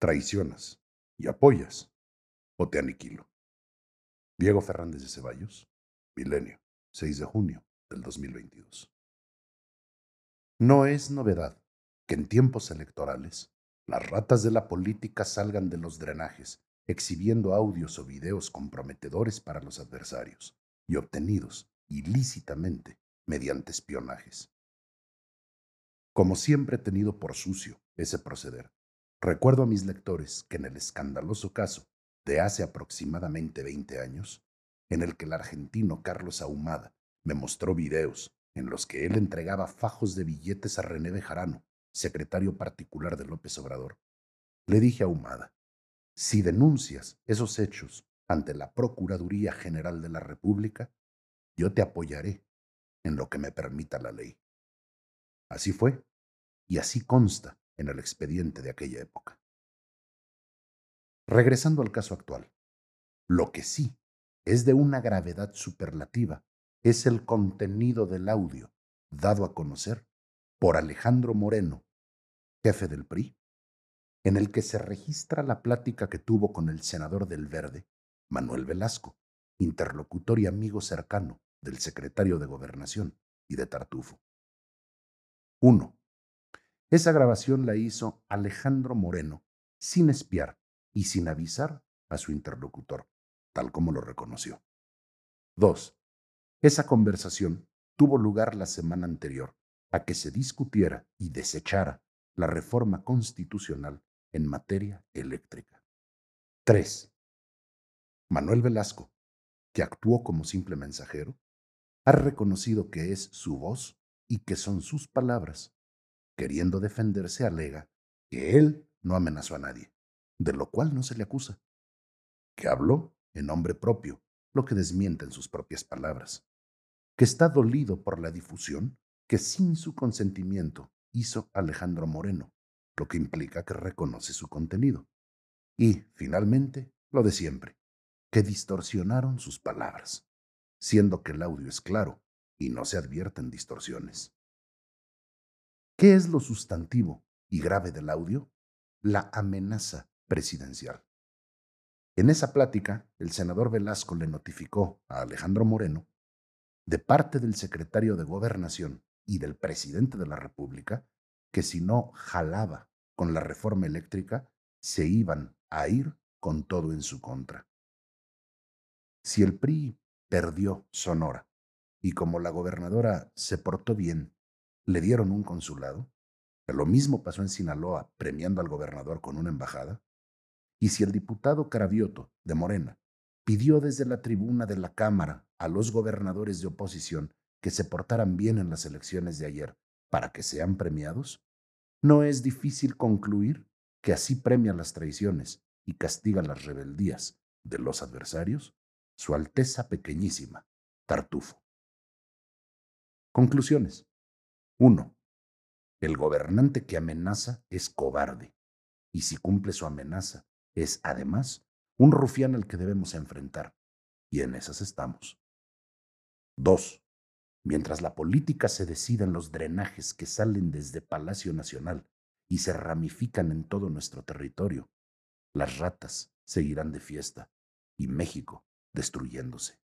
traicionas y apoyas o te aniquilo. Diego Fernández de Ceballos, Milenio, 6 de junio del 2022. No es novedad que en tiempos electorales las ratas de la política salgan de los drenajes exhibiendo audios o videos comprometedores para los adversarios y obtenidos ilícitamente mediante espionajes. Como siempre he tenido por sucio ese proceder, recuerdo a mis lectores que en el escandaloso caso de hace aproximadamente 20 años, en el que el argentino Carlos Ahumada me mostró videos en los que él entregaba fajos de billetes a René Bejarano, secretario particular de López Obrador, le dije a Ahumada, si denuncias esos hechos ante la Procuraduría General de la República, yo te apoyaré en lo que me permita la ley. Así fue, y así consta en el expediente de aquella época. Regresando al caso actual, lo que sí es de una gravedad superlativa es el contenido del audio dado a conocer por Alejandro Moreno, jefe del PRI, en el que se registra la plática que tuvo con el senador del Verde, Manuel Velasco, interlocutor y amigo cercano del secretario de Gobernación y de Tartufo. 1. Esa grabación la hizo Alejandro Moreno sin espiar y sin avisar a su interlocutor, tal como lo reconoció. 2. Esa conversación tuvo lugar la semana anterior a que se discutiera y desechara la reforma constitucional en materia eléctrica. 3. Manuel Velasco, que actuó como simple mensajero, ha reconocido que es su voz y que son sus palabras. Queriendo defenderse, alega que él no amenazó a nadie, de lo cual no se le acusa, que habló en nombre propio, lo que desmiente en sus propias palabras, que está dolido por la difusión que sin su consentimiento hizo Alejandro Moreno, lo que implica que reconoce su contenido. Y, finalmente, lo de siempre, que distorsionaron sus palabras, siendo que el audio es claro y no se advierten distorsiones. ¿Qué es lo sustantivo y grave del audio? La amenaza presidencial. En esa plática, el senador Velasco le notificó a Alejandro Moreno, de parte del secretario de Gobernación y del presidente de la República, que si no jalaba con la reforma eléctrica, se iban a ir con todo en su contra. Si el PRI perdió Sonora y como la gobernadora se portó bien, le dieron un consulado, lo mismo pasó en Sinaloa premiando al gobernador con una embajada, y si el diputado Carabioto de Morena pidió desde la tribuna de la Cámara a los gobernadores de oposición que se portaran bien en las elecciones de ayer para que sean premiados, no es difícil concluir que así premia las traiciones y castiga las rebeldías de los adversarios Su Alteza Pequeñísima, Tartufo. Conclusiones. 1. El gobernante que amenaza es cobarde, y si cumple su amenaza, es además un rufián al que debemos enfrentar, y en esas estamos. 2. Mientras la política se decida en los drenajes que salen desde Palacio Nacional y se ramifican en todo nuestro territorio, las ratas seguirán de fiesta y México destruyéndose.